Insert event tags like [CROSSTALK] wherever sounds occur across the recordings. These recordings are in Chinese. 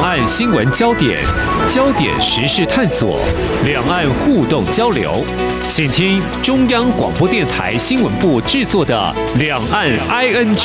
两岸新闻焦点、焦点时事探索、两岸互动交流，请听中央广播电台新闻部制作的《两岸 ING》。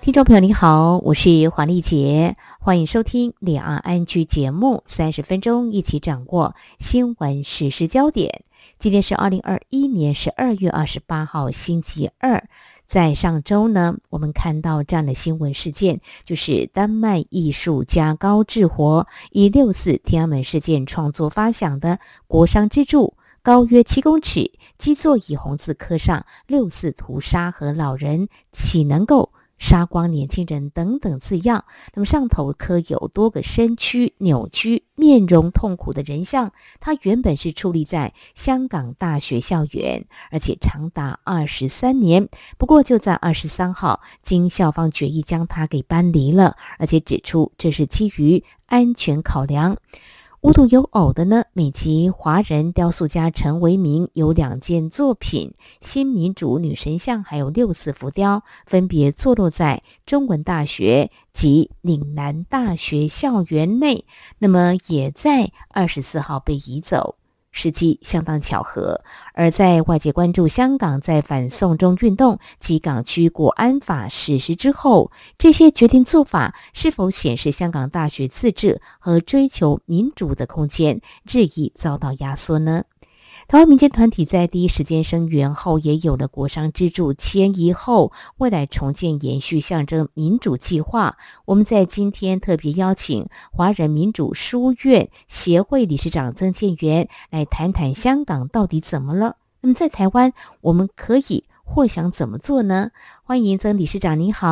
听众朋友，你好，我是黄丽杰，欢迎收听《两岸 ING》节目，三十分钟一起掌握新闻时事焦点。今天是二零二一年十二月二十八号，星期二。在上周呢，我们看到这样的新闻事件，就是丹麦艺术家高志活以六四天安门事件创作发想的国殇之柱，高约七公尺，基座以红字刻上“六四屠杀和老人岂能够”。杀光年轻人等等字样，那么上头刻有多个身躯扭曲、面容痛苦的人像。它原本是矗立在香港大学校园，而且长达二十三年。不过就在二十三号，经校方决议将它给搬离了，而且指出这是基于安全考量。无独有偶的呢，美籍华人雕塑家陈维明有两件作品：新民主女神像，还有六四浮雕，分别坐落在中文大学及岭南大学校园内。那么，也在二十四号被移走。时机相当巧合，而在外界关注香港在反送中运动及港区国安法实施之后，这些决定做法是否显示香港大学自治和追求民主的空间日益遭到压缩呢？台湾民间团体在第一时间声援后，也有了国殇支柱迁移后，未来重建延续象征民主计划。我们在今天特别邀请华人民主书院协会理事长曾建元来谈谈香港到底怎么了。那么在台湾，我们可以或想怎么做呢？欢迎曾理事长，您好。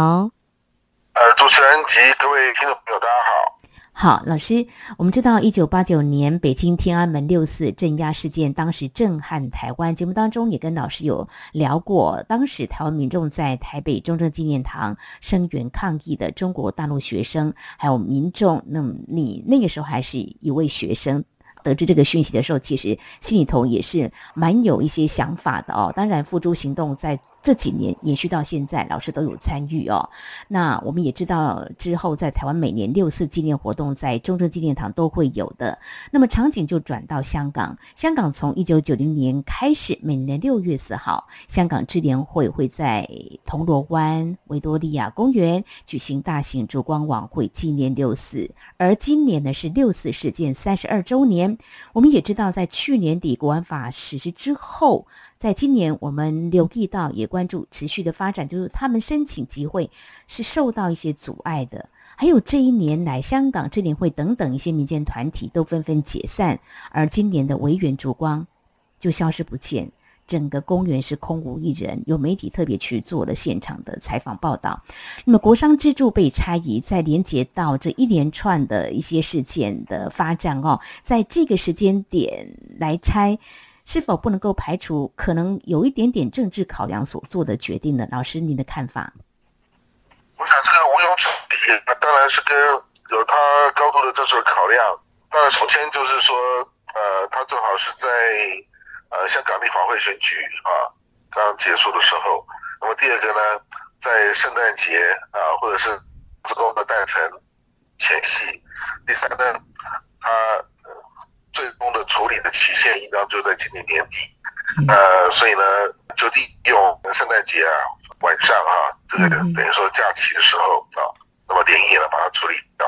呃，主持人及各位听众朋友，大家好。好，老师，我们知道一九八九年北京天安门六四镇压事件，当时震撼台湾。节目当中也跟老师有聊过，当时台湾民众在台北中正纪念堂声援抗议的中国大陆学生，还有民众。那么你那个时候还是一位学生，得知这个讯息的时候，其实心里头也是蛮有一些想法的哦。当然，付诸行动在。这几年延续到现在，老师都有参与哦。那我们也知道，之后在台湾每年六四纪念活动，在中正纪念堂都会有的。那么场景就转到香港，香港从一九九零年开始，每年六月四号，香港支联会会在铜锣湾维多利亚公园举行大型烛光晚会，纪念六四。而今年呢是六四事件三十二周年。我们也知道，在去年底国安法实施之后。在今年，我们留意到也关注持续的发展，就是他们申请集会是受到一些阻碍的。还有这一年来，香港支联会等等一些民间团体都纷纷解散，而今年的维园烛光就消失不见，整个公园是空无一人。有媒体特别去做了现场的采访报道。那么国商支柱被拆移，在连接到这一连串的一些事件的发展哦，在这个时间点来拆。是否不能够排除可能有一点点政治考量所做的决定呢？老师，您的看法？我想这个毋庸置疑，那当然是跟有他高度的政治考量。当然，首先就是说，呃，他正好是在呃香港立法会选举啊刚结束的时候。那么第二个呢，在圣诞节啊或者是自贡的诞辰前夕。第三呢，他。最终的处理的期限应当就在今年年底，呃，所以呢，就利用圣诞节啊晚上啊，这个等于说假期的时候啊，那么连夜呢把它处理掉。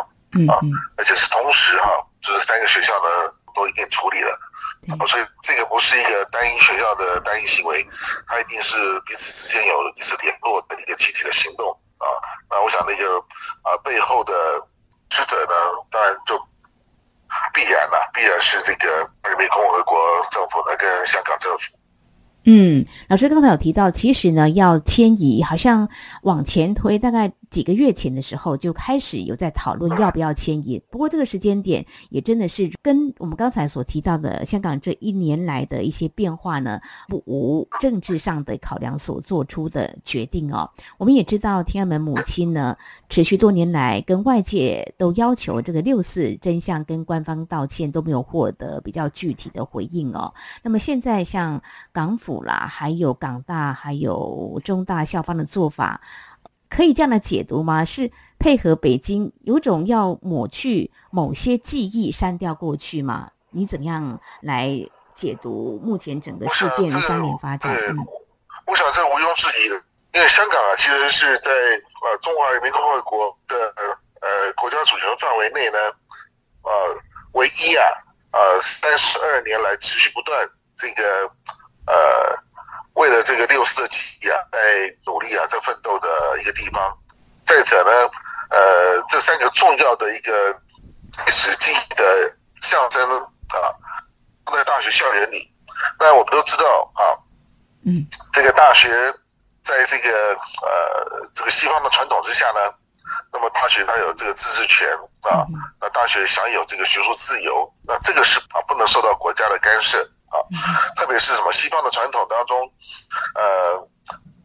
啊，而且是同时哈，就是三个学校呢都一并处理了，所以这个不是一个单一学校的单一行为，它一定是彼此之间有一次联络的一个集体的行动。啊。那我想那个啊背后的职责呢，当然就。必然了，必然是这个人民共和国政府呢，跟香港政府。嗯，老师刚才有提到，其实呢要迁移，好像往前推大概。几个月前的时候就开始有在讨论要不要迁移，不过这个时间点也真的是跟我们刚才所提到的香港这一年来的一些变化呢，不无政治上的考量所做出的决定哦。我们也知道天安门母亲呢，持续多年来跟外界都要求这个六四真相跟官方道歉都没有获得比较具体的回应哦。那么现在像港府啦，还有港大，还有中大校方的做法。可以这样的解读吗？是配合北京有种要抹去某些记忆、删掉过去吗？你怎么样来解读目前整个事件的三年发展？嗯，我想这毋庸置疑的，因为香港啊，其实是在呃中华人民共和国的呃国家主权范围内呢，呃唯一啊呃三十二年来持续不断这个呃为了这个六四的记忆啊在努力啊在奋斗的一个地方。再者呢，呃这三个重要的一个历史记忆的象征啊。在大学校园里，那我们都知道啊，嗯，这个大学在这个呃这个西方的传统之下呢，那么大学它有这个自治权啊，那大学享有这个学术自由，那这个是啊不能受到国家的干涉啊，特别是什么西方的传统当中，呃，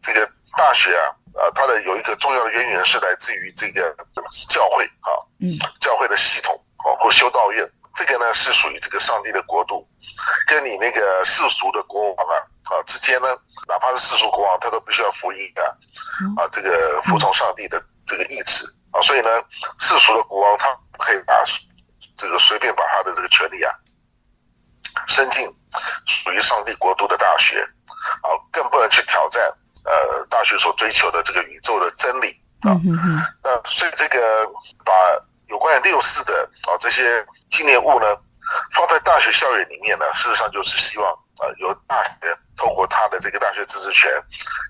这个大学啊，呃，它的有一个重要的渊源是来自于这个教会啊，嗯，教会的系统啊或修道院，这个呢是属于这个上帝的国度。跟你那个世俗的国王啊啊之间呢，哪怕是世俗国王，他都必须要服役啊啊，这个服从上帝的这个意志啊，所以呢，世俗的国王他不可以把这个随便把他的这个权利啊伸进属于上帝国度的大学啊，更不能去挑战呃大学所追求的这个宇宙的真理啊。那所以这个把有关于六四的啊这些纪念物呢。放在大学校园里面呢，事实上就是希望啊，由大学透过他的这个大学自治权，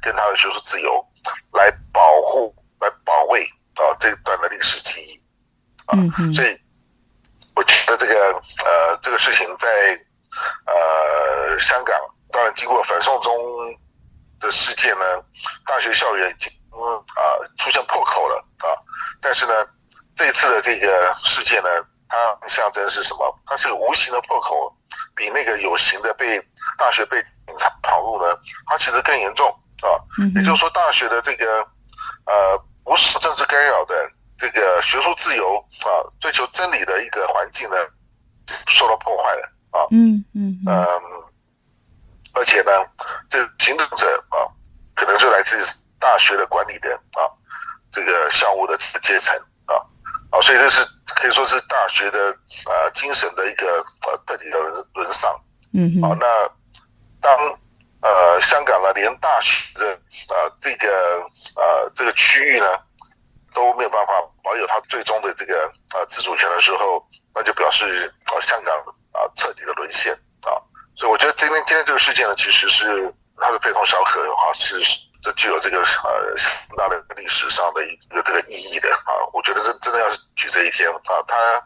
跟他的学术自由，来保护、来保卫啊这段的历史记忆啊。所以我觉得这个呃这个事情在呃香港，当然经过反送中的事件呢，大学校园已经啊出现破口了啊。但是呢，这次的这个事件呢。它象征是什么？它是个无形的破口，比那个有形的被大学被警察跑入呢，它其实更严重啊。也就是说，大学的这个呃不是政治干扰的这个学术自由啊，追求真理的一个环境呢，受到破坏了啊。嗯嗯嗯。而且呢，这行动者啊，可能是来自大学的管理的啊，这个校务的阶层啊啊，所以这是。可以说是大学的啊精神的一个呃彻底的沦丧，嗯，好，那当呃香港呢连大学的啊这个呃这个区域呢都没有办法保有它最终的这个呃自主权的时候，那就表示呃香港啊彻底的沦陷啊，所以我觉得今天今天这个事件呢，其实是它是非同小可的哈，是。具有这个呃很大的历史上的一个这个意义的啊，我觉得这真的要是举这一天啊，它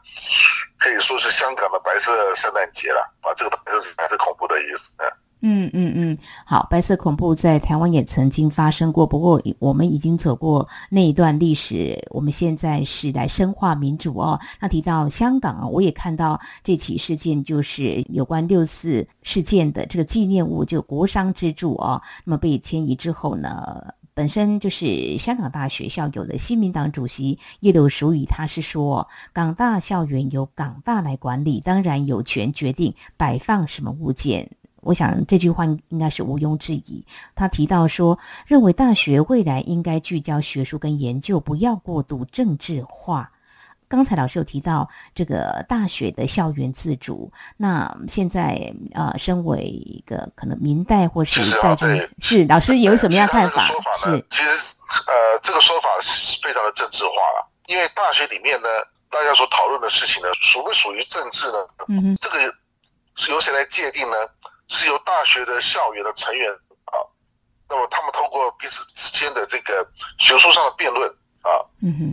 可以说是香港的白色圣诞节了啊，这个白色白色恐怖的意思。嗯嗯嗯，好，白色恐怖在台湾也曾经发生过，不过我们已经走过那一段历史，我们现在是来深化民主哦。那提到香港啊，我也看到这起事件，就是有关六四事件的这个纪念物，就国殇之柱哦。那么被迁移之后呢，本身就是香港大学校友的新民党主席叶刘淑仪，他是说，港大校园由港大来管理，当然有权决定摆放什么物件。我想这句话应该是毋庸置疑。他提到说，认为大学未来应该聚焦学术跟研究，不要过度政治化。刚才老师有提到这个大学的校园自主，那现在呃，身为一个可能明代或是在这是老师有什么样看法？是其实呃，这个说法是非常的政治化了，因为大学里面呢，大家所讨论的事情呢，属不属于政治呢？嗯哼，这个是由谁来界定呢？是由大学的校园的成员啊，那么他们通过彼此之间的这个学术上的辩论啊，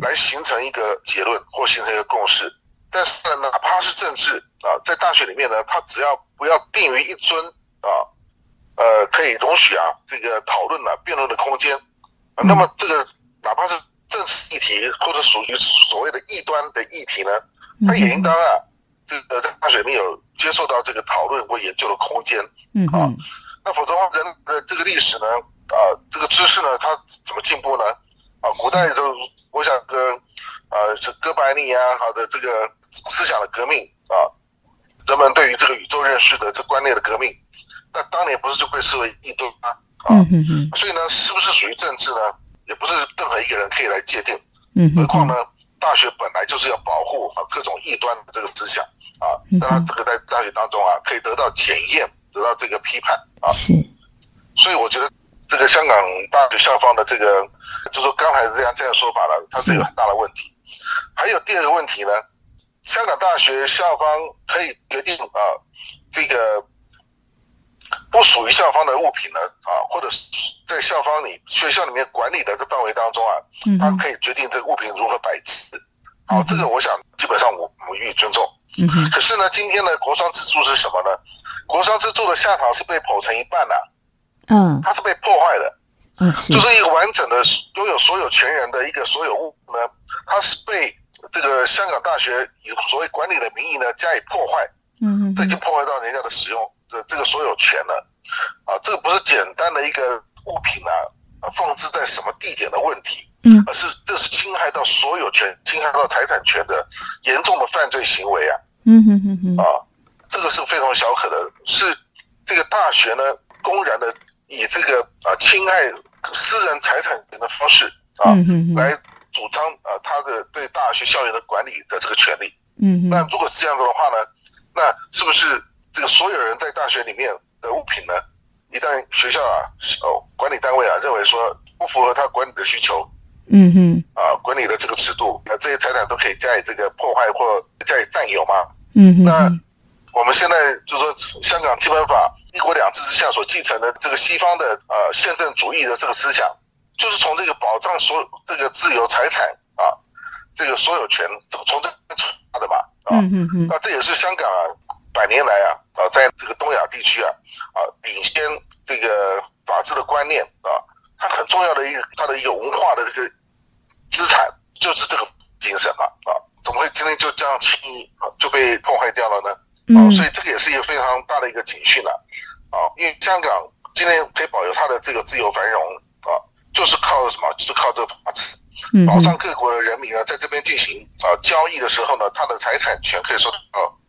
来形成一个结论或形成一个共识。但是呢，哪怕是政治啊，在大学里面呢，它只要不要定于一尊啊，呃，可以容许啊这个讨论啊辩论的空间。那么这个哪怕是政治议题或者属于所谓的异端的议题呢，它也应当啊。这个在大学里面有接受到这个讨论或研究的空间，嗯啊，那否则的话，人的这个历史呢，啊，这个知识呢，它怎么进步呢？啊，古代都我想跟，啊，是哥白尼啊，好的这个思想的革命啊，人们对于这个宇宙认识的这观念的革命，那当年不是就被视为异端吗？啊，所以呢，是不是属于政治呢？也不是任何一个人可以来界定。嗯何况呢，大学本来就是要保护啊各种异端的这个思想啊，嗯让他这个在大学当中啊可以得到检验，得到这个批判啊。是，所以我觉得这个香港大学校方的这个，就说刚才这样这样说法了，它是有很大的问题。还有第二个问题呢，香港大学校方可以决定啊，这个不属于校方的物品呢啊，或者是在校方里学校里面管理的这范围当中啊，他可以决定这个物品如何摆置。好，这个我想基本上我我予以尊重。可是呢，今天的国商之柱是什么呢？国商之柱的下场是被剖成一半的、嗯。它是被破坏的。嗯是。就是一个完整的拥有所有权人的一个所有物呢，它是被这个香港大学以所谓管理的名义呢加以破坏，嗯哼这已经破坏到人家的使用的这个所有权了，啊，这个不是简单的一个物品啊，啊放置在什么地点的问题，嗯。而是这是侵害到所有权、侵害到财产权的严重的犯罪行为啊。嗯哼哼哼啊，这个是非常小可的，是这个大学呢公然的以这个啊侵害私人财产权的方式啊嗯哼哼来主张啊他的对大学校园的管理的这个权利。嗯哼那如果是这样子的话呢，那是不是这个所有人在大学里面的物品呢，一旦学校啊哦管理单位啊认为说不符合他管理的需求，嗯哼。啊管理的这个尺度，那这些财产都可以加以这个破坏或加以占有吗？嗯哼那我们现在就说香港基本法一国两制之下所继承的这个西方的呃宪政主义的这个思想，就是从这个保障所有这个自由财产啊，这个所有权从这边出发的嘛啊，嗯哼哼。那这也是香港啊百年来啊啊在这个东亚地区啊啊领先这个法治的观念啊，它很重要的一个它的一个文化的这个资产就是这个精神嘛啊，怎么会今天就这样轻易啊就被破坏掉了呢？啊，嗯所以这个也是一个非常大的一个警讯了，啊，因为香港今天可以保有它的这个自由繁荣啊，就是靠什么？就是靠这个法治，嗯保障各国的人民呢，在这边进行啊交易的时候呢，他的财产权可以受到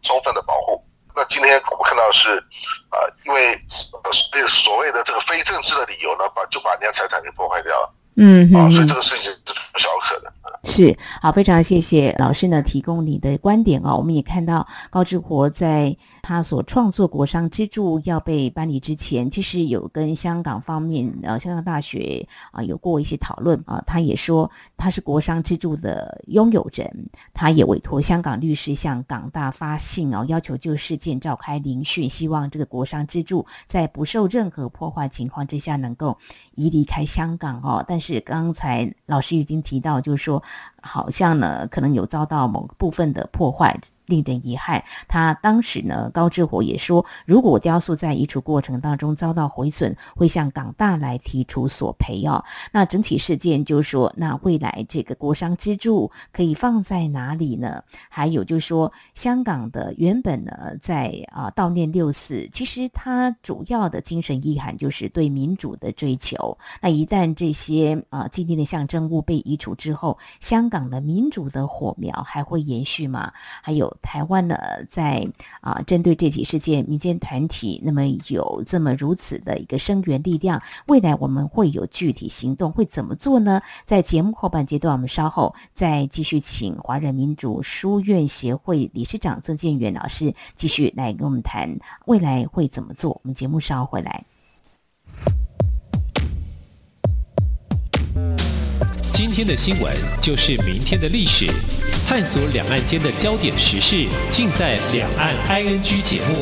充分的保护。那今天我们看到是，啊，因为呃这个所谓的这个非正式的理由呢，把就把人家财产给破坏掉了啊，嗯哼哼所以这个事情是不小可的。是好，非常谢谢老师呢提供你的观点哦。我们也看到高志国在他所创作国商支柱要被搬离之前，其实有跟香港方面呃香港大学啊、有过一些讨论啊。他也说他是国商支柱的拥有人，他也委托香港律师向港大发信哦，要求就事件召开聆讯，希望这个国商支柱在不受任何破坏情况之下能够移离开香港哦。但是刚才老师已经提到，就是说好像呢可能有遭到某部分的破坏。令人遗憾，他当时呢，高志火也说，如果雕塑在移除过程当中遭到毁损，会向港大来提出索赔哦。那整体事件就是说，那未来这个国商支柱可以放在哪里呢？还有就是说，香港的原本呢，在啊悼念六四，其实它主要的精神意涵就是对民主的追求。那一旦这些啊纪念的象征物被移除之后，香港的民主的火苗还会延续吗？还有台湾呢，在啊针对这起事件，民间团体那么有这么如此的一个声援力量，未来我们会有具体行动，会怎么做呢？在节目后半阶段，我们稍后再继续请华人民主书院协会理事长曾建元老师继续来跟我们谈未来会怎么做。我们节目稍后回来。今天的新闻就是明天的历史，探索两岸间的焦点时事，尽在《两岸 ING》节目。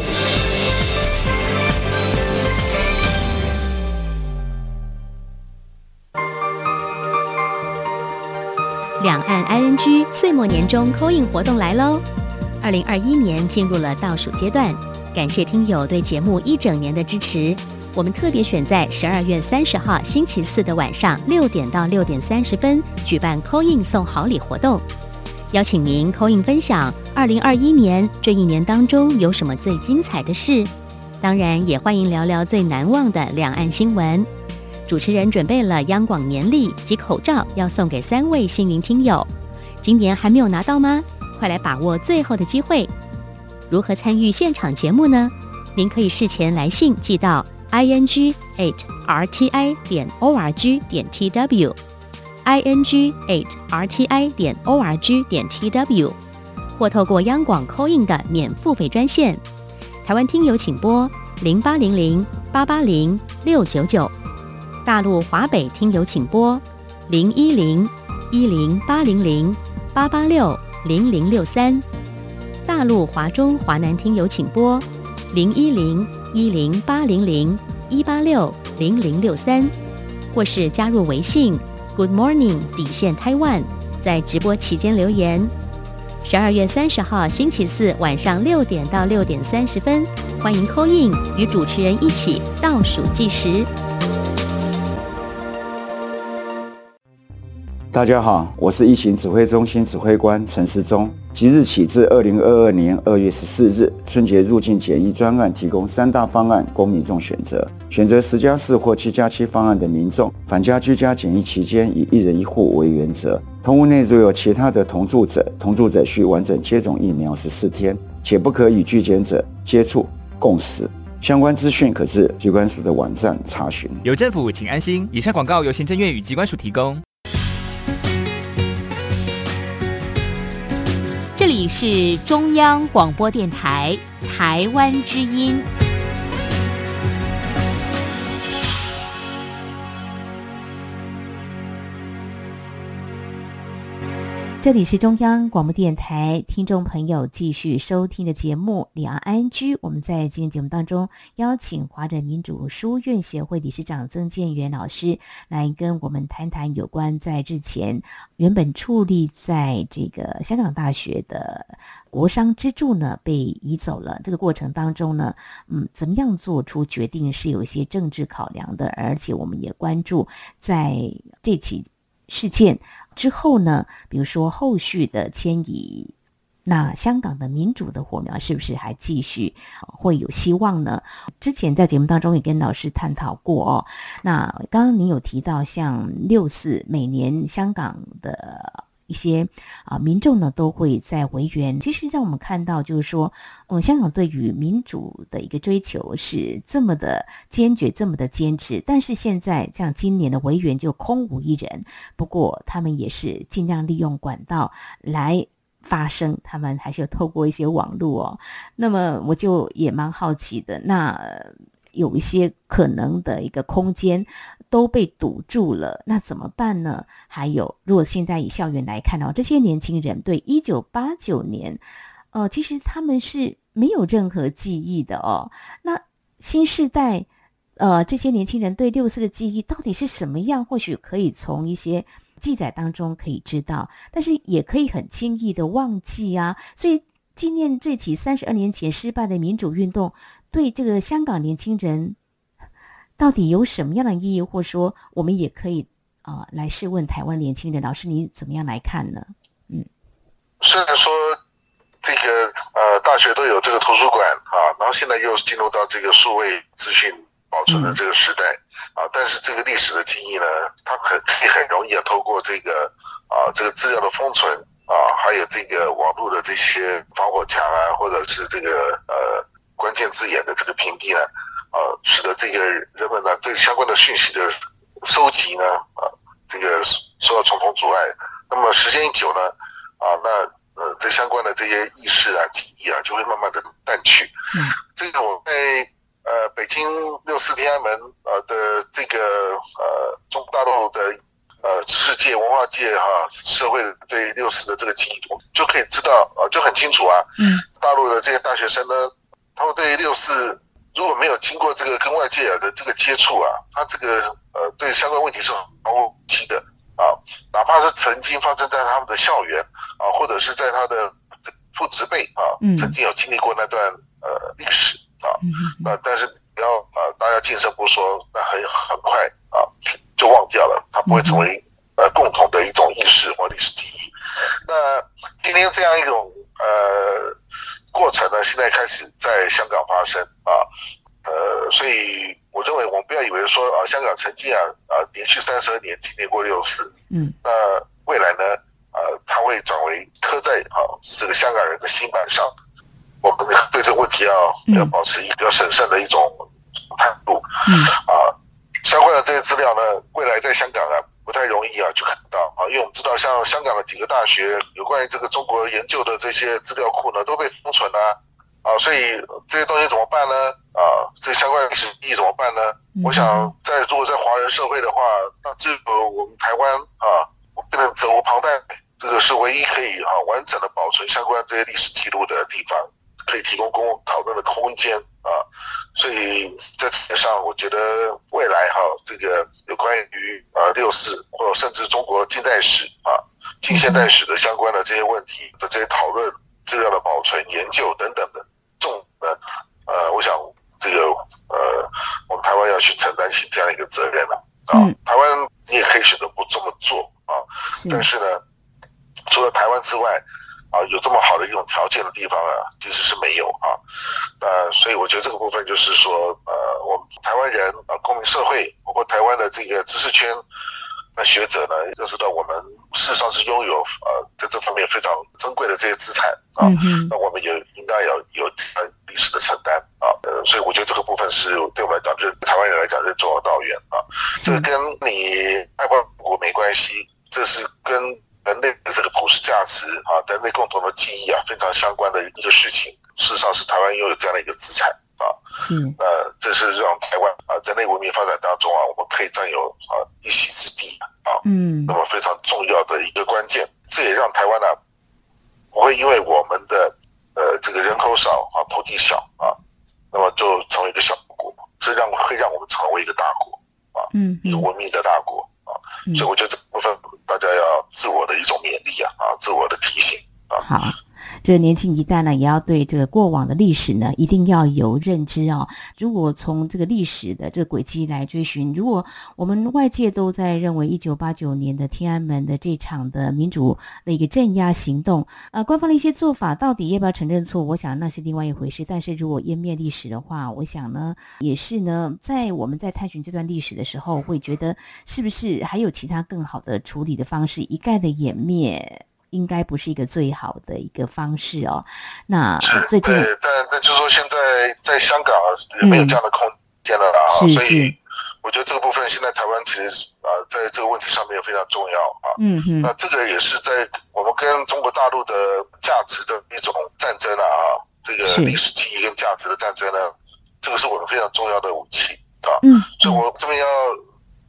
两岸 ING 岁末年终 COIN 活动来喽！二零二一年进入了倒数阶段，感谢听友对节目一整年的支持。我们特别选在十二月三十号星期四的晚上六点到六点三十分举办 c 印送好礼活动，邀请您 c 印分享二零二一年这一年当中有什么最精彩的事，当然也欢迎聊聊最难忘的两岸新闻。主持人准备了央广年历及口罩，要送给三位幸运听友。今年还没有拿到吗？快来把握最后的机会！如何参与现场节目呢？您可以事前来信寄到 i n g eight r t i 点 o r g 点 t w，i n g eight r t i 点 o r g 点 t w，或透过央广 c in 的免付费专线，台湾听友请拨零八零零八八零六九九，大陆华北听友请拨零一零一零八零零八八六零零六三，大陆华中华南听友请拨零一零一零八零零一八六零零六三，或是加入微信。Good morning，底线 Taiwan，在直播期间留言。十二月三十号星期四晚上六点到六点三十分，欢迎 call in 与主持人一起倒数计时。大家好，我是疫情指挥中心指挥官陈时中。即日起至二零二二年二月十四日，春节入境检疫专案提供三大方案供民众选择。选择十加四或七加七方案的民众，返家居家检疫期间以一人一户为原则。同屋内如有其他的同住者，同住者需完整接种疫苗十四天，且不可与拒检者接触共食。相关资讯可至机关署的网站查询。有政府，请安心。以上广告由行政院与机关署提供。你是中央广播电台台湾之音。这里是中央广播电台听众朋友继续收听的节目《两岸安居》。我们在今天节目当中邀请华人民主书院协会理事长曾建元老师来跟我们谈谈有关在之前原本矗立在这个香港大学的国商支柱呢被移走了。这个过程当中呢，嗯，怎么样做出决定是有一些政治考量的，而且我们也关注在这起事件。之后呢？比如说后续的迁移，那香港的民主的火苗是不是还继续会有希望呢？之前在节目当中也跟老师探讨过哦。那刚刚您有提到，像六四每年香港的。一些啊，民众呢都会在维园。其实让我们看到，就是说，嗯，香港对于民主的一个追求是这么的坚决，这么的坚持。但是现在像今年的维园就空无一人。不过他们也是尽量利用管道来发声，他们还是要透过一些网络哦。那么我就也蛮好奇的，那有一些可能的一个空间。都被堵住了，那怎么办呢？还有，如果现在以校园来看的话，这些年轻人对一九八九年，呃，其实他们是没有任何记忆的哦。那新时代，呃，这些年轻人对六四的记忆到底是什么样？或许可以从一些记载当中可以知道，但是也可以很轻易的忘记啊。所以纪念这起三十二年前失败的民主运动，对这个香港年轻人。到底有什么样的意义，或者说我们也可以啊来试问台湾年轻人，老师你怎么样来看呢？嗯，虽然说这个呃大学都有这个图书馆啊，然后现在又进入到这个数位资讯保存的这个时代啊，但是这个历史的记忆呢，它很可以很容易啊透过这个啊这个资料的封存啊，还有这个网络的这些防火墙啊，或者是这个呃关键字眼的这个屏蔽呢。呃，使得这个人们呢对相关的讯息的收集呢，啊，这个受到重重阻碍。那么时间一久呢，啊，那呃，这相关的这些意识啊、记忆啊，就会慢慢的淡去。嗯，这个我在呃北京六四天安门呃的这个呃中国大陆的呃知识界、文化界哈社会对六四的这个记忆，就可以知道啊，就很清楚啊。嗯，大陆的这些大学生呢，他们对六四。如果没有经过这个跟外界的这个接触啊，他这个呃对相关问题是毫无记的啊，哪怕是曾经发生在他们的校园啊，或者是在他的父执辈啊，曾经有经历过那段呃历史啊，那但是你要啊大家晋升不说，那很很快啊就忘掉了，它不会成为呃共同的一种意识或历史记忆。那今天这样一种呃。过程呢，现在开始在香港发生啊，呃，所以我认为我们不要以为说啊，香港曾经啊啊连续三十二年经历过六四，嗯，那未来呢，呃，它会转为刻在啊这个香港人的心板上。我们对这个问题要要保持一个审慎的一种态度，嗯，啊，相关的这些资料呢，未来在香港啊不太容易啊去看到啊，因为我们知道像香港的几个大学有关于这个中国研究的这些资料库呢都被封存了啊，所以这些东西怎么办呢？啊，这相关的历史意义怎么办呢？我想在如果在华人社会的话，那这个我们台湾啊，变成责无旁贷，这个是唯一可以啊完整的保存相关这些历史记录的地方。可以提供公共讨论的空间啊，所以在这点上，我觉得未来哈，这个有关于呃六四或者甚至中国近代史啊、近现代史的相关的这些问题的这些讨论、资料的保存、研究等等的重呢呃，我想这个呃，我们台湾要去承担起这样一个责任了啊。台湾你也可以选择不这么做啊，但是呢，除了台湾之外。啊，有这么好的一种条件的地方啊，其实是没有啊。那所以我觉得这个部分就是说，呃，我们台湾人啊，公民社会，包括台湾的这个知识圈那学者呢，认识到我们事实上是拥有呃在这方面非常珍贵的这些资产啊。那我们也应该要有历史的承担啊。呃，所以我觉得这个部分是对我们来讲，就是台湾人来讲是重要道远啊。这个跟你爱国国没关系，这是跟。人类的这个普世价值啊，人类共同的记忆啊，非常相关的一个事情。事实上，是台湾拥有这样的一个资产啊。是。呃，这是让台湾啊，人类文明发展当中啊，我们可以占有啊一席之地啊。嗯。那么非常重要的一个关键，这也让台湾呢，不会因为我们的呃这个人口少啊，土地小啊，那么就成为一个小国，这让会让我们成为一个大国啊。嗯。一个文明的大国啊。所以我觉得这部分。大家要自我的一种勉励啊，啊，自我的提醒啊。好。这年轻一代呢，也要对这个过往的历史呢，一定要有认知哦。如果从这个历史的这个轨迹来追寻，如果我们外界都在认为一九八九年的天安门的这场的民主的一个镇压行动，呃，官方的一些做法到底要不要承认错？我想那是另外一回事。但是如果湮灭历史的话，我想呢，也是呢，在我们在探寻这段历史的时候，会觉得是不是还有其他更好的处理的方式，一概的湮灭。应该不是一个最好的一个方式哦。那最近，但但就是说，现在在香港也没有这样的空间了啊。所以我觉得这个部分现在台湾其实啊，在这个问题上面也非常重要啊。嗯嗯。那这个也是在我们跟中国大陆的价值的一种战争啊，这个历史记忆跟价值的战争呢，这个是我们非常重要的武器啊。嗯。所以我这边要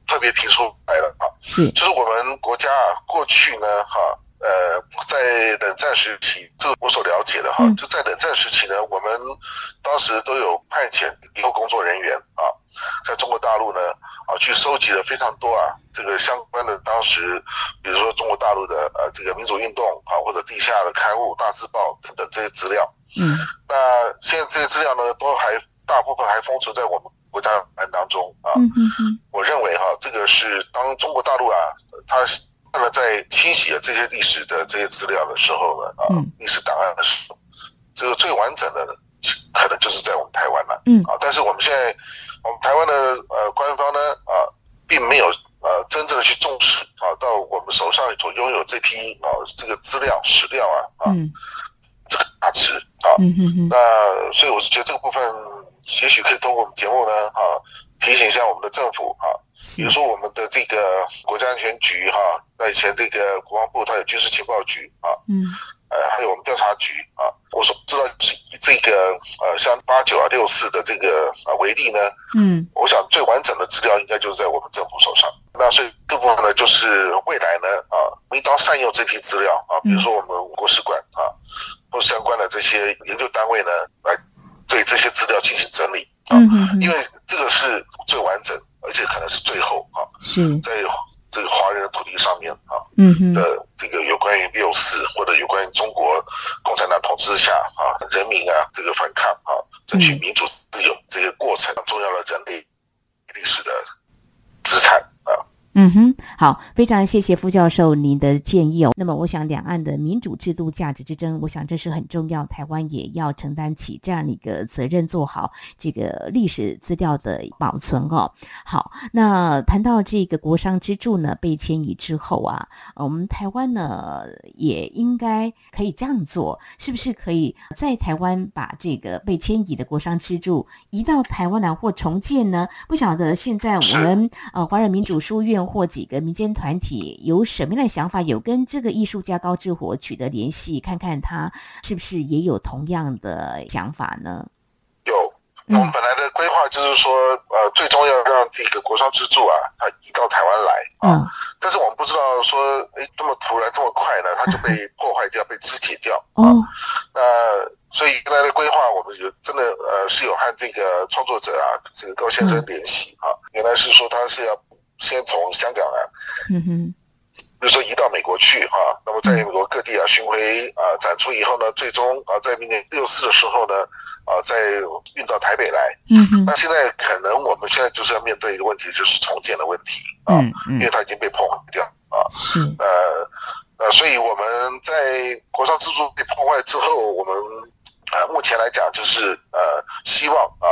特别提出来了啊。是。就是我们国家啊，过去呢，哈。呃，在冷战时期，这我所了解的哈，就在冷战时期呢，我们当时都有派遣以后工作人员啊，在中国大陆呢啊，去收集了非常多啊，这个相关的当时，比如说中国大陆的呃这个民主运动啊，或者地下的刊物、大字报等等这些资料。嗯。那现在这些资料呢，都还大部分还封存在我们国家档案当中啊。嗯。我认为哈，这个是当中国大陆啊，它。那么在清洗了这些历史的这些资料的时候呢，啊，历史档案的时候，这个最完整的可能就是在我们台湾了，嗯，啊，但是我们现在我们台湾的呃官方呢，啊，并没有呃真正的去重视啊，到我们手上所拥有这批啊这个资料史料啊，啊，这个价值啊，那所以我是觉得这个部分也许可以通过我们节目呢，啊，提醒一下我们的政府啊。比如说我们的这个国家安全局哈，那以前这个国防部它有军事情报局啊，嗯，呃，还有我们调查局啊，我所知道是以这个呃像八九啊六四的这个啊为例呢，嗯，我想最完整的资料应该就是在我们政府手上。那所以这部分呢，就是未来呢啊，应当善用这批资料啊，比如说我们国史馆啊，或相关的这些研究单位呢，来对这些资料进行整理啊，因为这个是最完整。而且可能是最后啊，是。在这个华人的土地上面啊，嗯的这个有关于六四或者有关于中国共产党统治下啊人民啊这个反抗啊争取民主自由这个过程重要的人类历史的资产啊，嗯哼，好，非常谢谢傅教授您的建议哦。那么，我想两岸的民主制度价值之争，我想这是很重要，台湾也要承担起这样的一个责任，做好这个历史资料的保存哦。好，那谈到这个国商支柱呢被迁移之后啊，我们台湾呢也应该可以这样做，是不是可以在台湾把这个被迁移的国商支柱移到台湾来或重建呢？不晓得现在我们呃华人民主书院。或几个民间团体有什么样的想法？有跟这个艺术家高志火取得联系，看看他是不是也有同样的想法呢？有，我们本来的规划就是说，呃，最终要让这个国商支柱啊，它移到台湾来啊。但是我们不知道说，哎，这么突然这么快呢，它就被 [LAUGHS] 破坏掉、被肢解掉啊。那所以原来的规划，我们有真的呃是有和这个创作者啊，这个高先生联系啊。原来是说他是要。先从香港啊，嗯哼，比如说移到美国去啊，那么在美国各地啊巡回啊展出以后呢，最终啊在明年六四的时候呢，啊再运到台北来，嗯哼，那现在可能我们现在就是要面对一个问题，就是重建的问题啊，因为它已经被破坏掉啊，是，呃呃，所以我们在国商支柱被破坏之后，我们啊目前来讲就是呃希望啊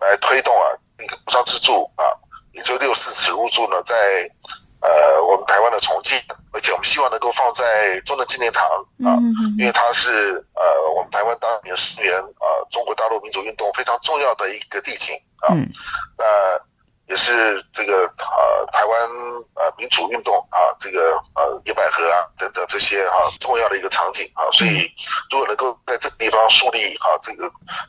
来推动啊那个国商支柱啊。也就六四此入住呢，在呃我们台湾的重庆，而且我们希望能够放在中正纪念堂啊，因为它是呃我们台湾当年声援呃中国大陆民主运动非常重要的一个地景啊，那也是这个呃台湾呃民主运动啊这个呃野百合啊等等这些哈重要的一个场景啊，所以如果能够在这个地方树立哈这个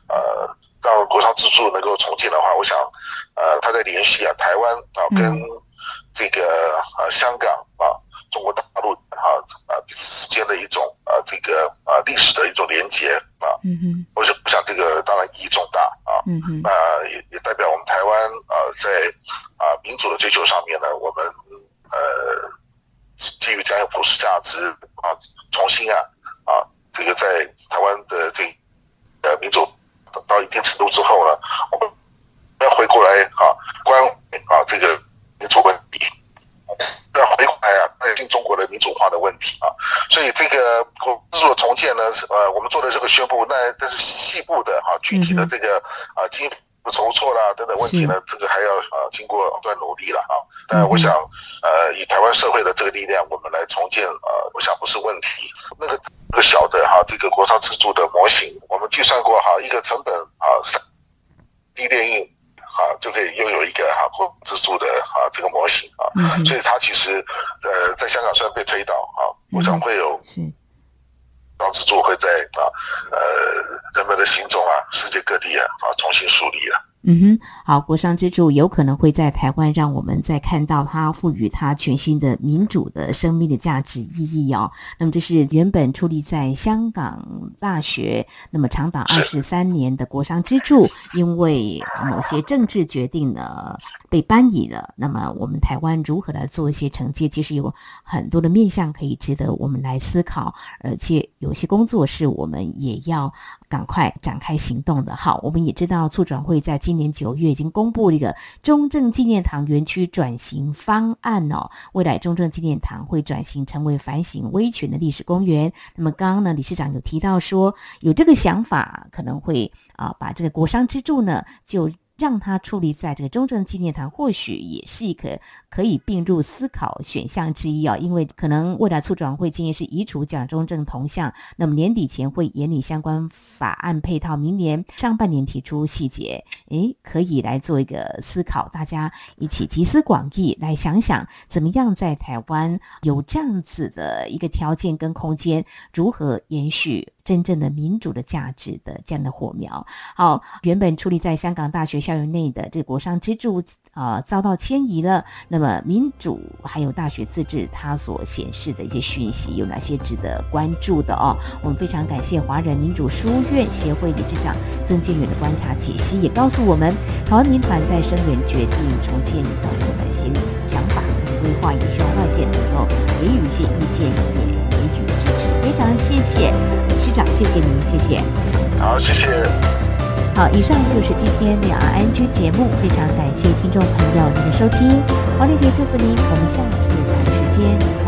呃。让国商支柱能够重建的话，我想，呃，他在联系啊，台湾啊，跟这个呃香港啊，中国大陆啊啊彼此之间的一种啊这个啊历史的一种连接啊，嗯哼，我想我想这个当然意义重大啊，嗯哼，那也也代表我们台湾啊在啊民主的追求上面呢，我们呃基于这样普世价值啊，重新啊啊这个在台湾的这呃民主。到一定程度之后呢，我们要回过来啊，关啊这个民主问题，要回过来啊，关心中国的民主化的问题啊。所以这个国自的重建呢，呃，我们做的这个宣布，那但是细部的哈，具体的这个啊经筹措啦等等问题呢，这个还要啊经过不断努力了啊。但我想，呃，以台湾社会的这个力量，我们来重建啊，我想不是问题。那个。个小的哈，这个国商自助的模型，我们计算过哈，一个成本啊，三低电印啊，就可以拥有一个哈国自助的啊这个模型啊，所以它其实呃在香港虽然被推倒啊，我想会有老子柱会在啊呃人们的心中啊，世界各地啊啊重新树立了。嗯哼，好，国商之柱有可能会在台湾让我们再看到它赋予它全新的民主的生命的价值意义哦。那么这是原本矗立在香港大学，那么长达二十三年的国商之柱，因为某些政治决定呢被搬移了。那么我们台湾如何来做一些承接？其实有很多的面向可以值得我们来思考，而且有些工作是我们也要赶快展开行动的。好，我们也知道促转会在。今年九月已经公布了一个中正纪念堂园区转型方案哦，未来中正纪念堂会转型成为反省威权的历史公园。那么刚刚呢，理事长有提到说有这个想法，可能会啊把这个国商支柱呢就。让他矗立在这个中正纪念堂，或许也是一个可以并入思考选项之一啊。因为可能未来促转会今年是移除蒋中正铜像，那么年底前会研拟相关法案配套，明年上半年提出细节，诶，可以来做一个思考，大家一起集思广益，来想想怎么样在台湾有这样子的一个条件跟空间，如何延续。真正的民主的价值的这样的火苗，好，原本矗立在香港大学校园内的这个国商支柱啊，遭到迁移了。那么民主还有大学自治，它所显示的一些讯息有哪些值得关注的哦？我们非常感谢华人民主书院协会理事长曾建远的观察解析，也告诉我们台湾民团在声援决定重建到底有哪些想法跟规划，也希望外界能够给予一些意见，也。常谢谢市长。谢谢您，谢谢。好，谢谢。好，以上就是今天两岸安居节目，非常感谢听众朋友您的收听，黄丽姐祝福您，我们下次同一时间。